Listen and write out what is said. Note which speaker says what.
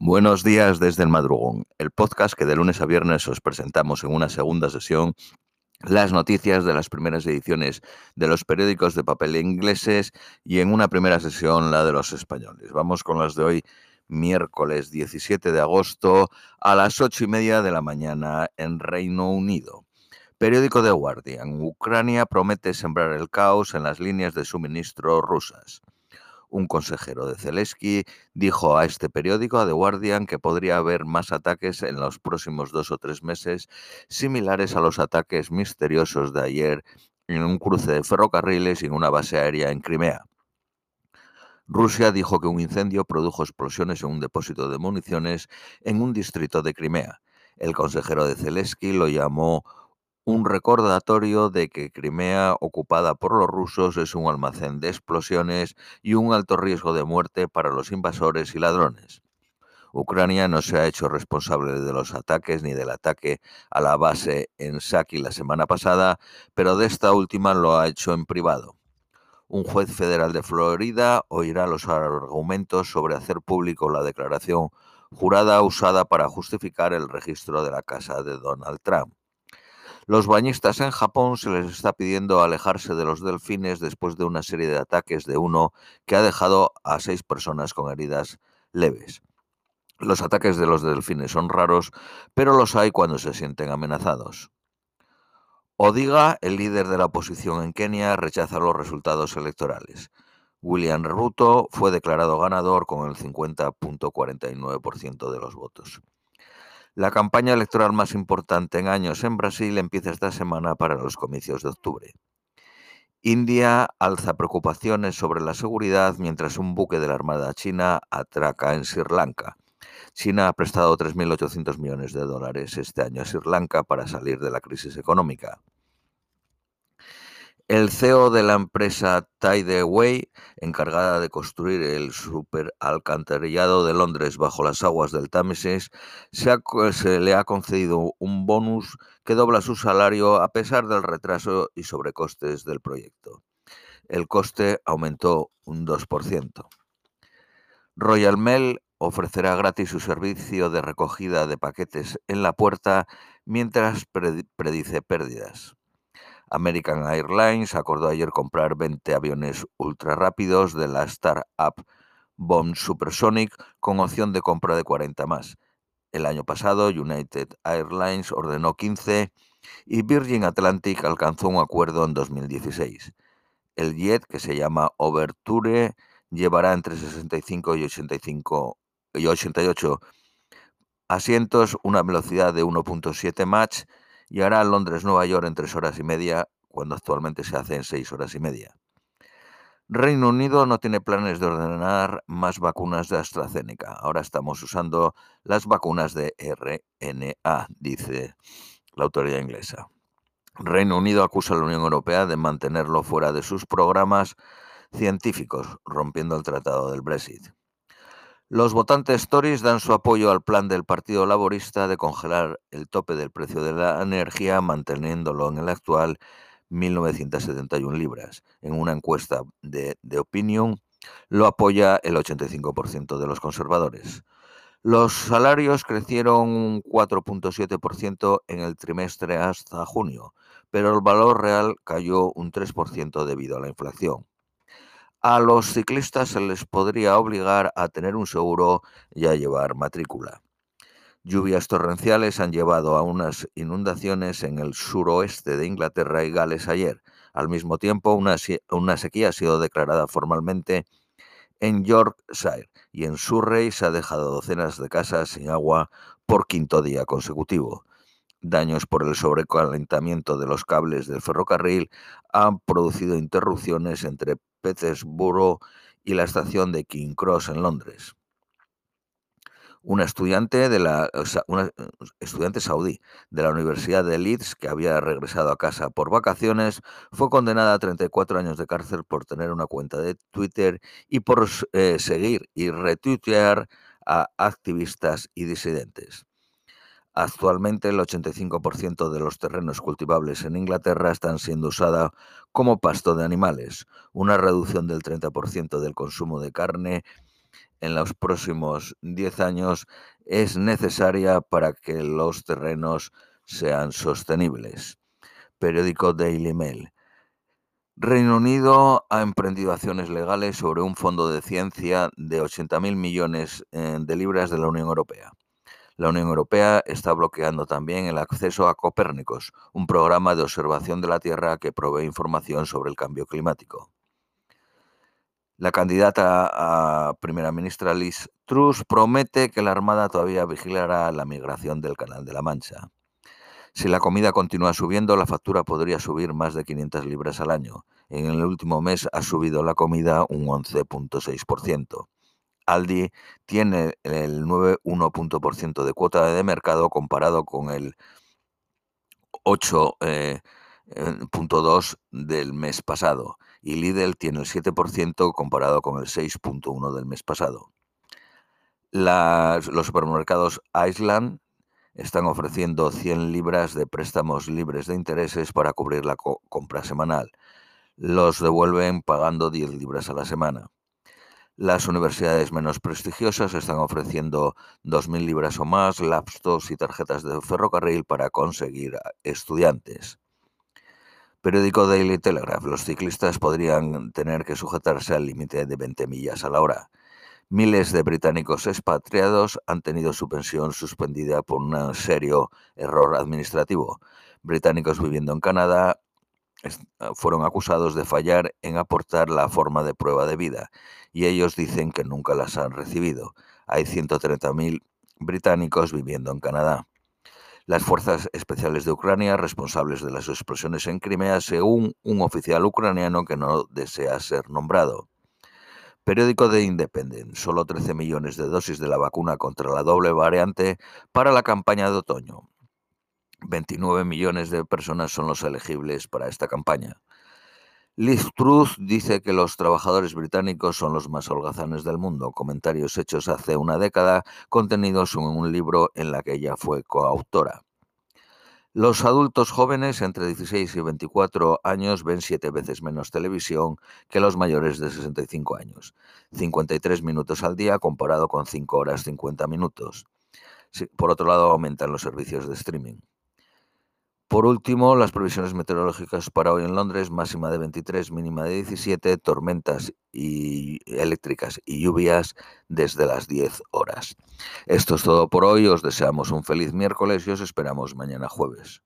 Speaker 1: Buenos días desde el madrugón, el podcast que de lunes a viernes os presentamos en una segunda sesión las noticias de las primeras ediciones de los periódicos de papel ingleses y en una primera sesión la de los españoles. Vamos con las de hoy, miércoles 17 de agosto a las ocho y media de la mañana en Reino Unido. Periódico The Guardian. Ucrania promete sembrar el caos en las líneas de suministro rusas un consejero de Zelensky dijo a este periódico, a The Guardian, que podría haber más ataques en los próximos dos o tres meses, similares a los ataques misteriosos de ayer en un cruce de ferrocarriles y en una base aérea en Crimea. Rusia dijo que un incendio produjo explosiones en un depósito de municiones en un distrito de Crimea. El consejero de Zelensky lo llamó un recordatorio de que Crimea, ocupada por los rusos, es un almacén de explosiones y un alto riesgo de muerte para los invasores y ladrones. Ucrania no se ha hecho responsable de los ataques ni del ataque a la base en Saki la semana pasada, pero de esta última lo ha hecho en privado. Un juez federal de Florida oirá los argumentos sobre hacer público la declaración jurada usada para justificar el registro de la casa de Donald Trump. Los bañistas en Japón se les está pidiendo alejarse de los delfines después de una serie de ataques de uno que ha dejado a seis personas con heridas leves. Los ataques de los delfines son raros, pero los hay cuando se sienten amenazados. Odiga, el líder de la oposición en Kenia, rechaza los resultados electorales. William Ruto fue declarado ganador con el 50.49% de los votos. La campaña electoral más importante en años en Brasil empieza esta semana para los comicios de octubre. India alza preocupaciones sobre la seguridad mientras un buque de la Armada China atraca en Sri Lanka. China ha prestado 3.800 millones de dólares este año a Sri Lanka para salir de la crisis económica. El CEO de la empresa Tideway, encargada de construir el superalcantarillado de Londres bajo las aguas del Támesis, se, le ha concedido un bonus que dobla su salario a pesar del retraso y sobrecostes del proyecto. El coste aumentó un 2%. Royal Mail ofrecerá gratis su servicio de recogida de paquetes en la puerta mientras predice pérdidas. American Airlines acordó ayer comprar 20 aviones ultrarrápidos de la startup Bomb Supersonic con opción de compra de 40 más. El año pasado, United Airlines ordenó 15 y Virgin Atlantic alcanzó un acuerdo en 2016. El jet, que se llama Overture, llevará entre 65 y 85 y 88 asientos, una velocidad de 1.7 Mach y hará Londres-Nueva York en tres horas y media, cuando actualmente se hace en seis horas y media. Reino Unido no tiene planes de ordenar más vacunas de AstraZeneca. Ahora estamos usando las vacunas de RNA, dice la autoridad inglesa. Reino Unido acusa a la Unión Europea de mantenerlo fuera de sus programas científicos, rompiendo el tratado del Brexit. Los votantes Tories dan su apoyo al plan del Partido Laborista de congelar el tope del precio de la energía manteniéndolo en el actual 1.971 libras. En una encuesta de, de Opinion lo apoya el 85% de los conservadores. Los salarios crecieron un 4.7% en el trimestre hasta junio, pero el valor real cayó un 3% debido a la inflación. A los ciclistas se les podría obligar a tener un seguro y a llevar matrícula. Lluvias torrenciales han llevado a unas inundaciones en el suroeste de Inglaterra y Gales ayer. Al mismo tiempo, una, sequía ha sido declarada formalmente en Yorkshire y en Surrey se ha dejado docenas de casas sin agua por quinto día consecutivo. Daños por el sobrecalentamiento de los cables del ferrocarril han producido interrupciones entre Petersburgo y la estación de King Cross en Londres. Una estudiante, una estudiante saudí de la Universidad de Leeds, que había regresado a casa por vacaciones, fue condenada a 34 años de cárcel por tener una cuenta de Twitter y por eh, seguir y retuitear a activistas y disidentes. Actualmente el 85% de los terrenos cultivables en Inglaterra están siendo usados como pasto de animales, una reducción del 30% del consumo de carne en los próximos 10 años es necesaria para que los terrenos sean sostenibles. Periódico Daily Mail. Reino Unido ha emprendido acciones legales sobre un fondo de ciencia de 80.000 millones eh, de libras de la Unión Europea. La Unión Europea está bloqueando también el acceso a Copérnicos, un programa de observación de la Tierra que provee información sobre el cambio climático. La candidata a primera ministra Liz Truss promete que la Armada todavía vigilará la migración del Canal de la Mancha. Si la comida continúa subiendo, la factura podría subir más de 500 libras al año. En el último mes ha subido la comida un 11.6%. Aldi tiene el 9,1% de cuota de mercado comparado con el 8.2% eh, del mes pasado y Lidl tiene el 7% comparado con el 6.1% del mes pasado. los supermercados Island están ofreciendo 100 libras de préstamos libres de intereses para cubrir la compra semanal. Los devuelven pagando 10 libras a la semana. Las universidades menos prestigiosas están ofreciendo 2.000 libras o más, laptops y tarjetas de ferrocarril para conseguir estudiantes. Periódico Daily Telegraph. Los ciclistas podrían tener que sujetarse al límite de 20 millas a la hora. Miles de británicos expatriados han tenido su pensión suspendida por un serio error administrativo. Británicos viviendo en Canadá Ah, fueron acusados de fallar en aportar la forma de prueba de vida y ellos dicen que nunca las han recibido. Hay 130.000 británicos viviendo en Canadá. Las fuerzas especiales de Ucrania responsables de las explosiones en Crimea, según un oficial ucraniano que no desea ser nombrado. Periódico de Independent. Solo 13 millones de dosis de la vacuna contra la doble variante para la campaña de otoño. 29 millones de personas son los elegibles para esta campaña. Liz Truth dice que los trabajadores británicos son los más holgazanes del mundo, comentarios hechos hace una década contenidos en un libro en la que ella fue coautora. Los adultos jóvenes entre 16 y 24 años ven siete veces menos televisión que los mayores de 65 años, 53 minutos al día comparado con 5 horas 50 minutos. Por otro lado, aumentan los servicios de streaming. Por último, las previsiones meteorológicas para hoy en Londres, máxima de 23, mínima de 17, tormentas y eléctricas y lluvias desde las 10 horas. Esto es todo por hoy, os deseamos un feliz miércoles y os esperamos mañana jueves.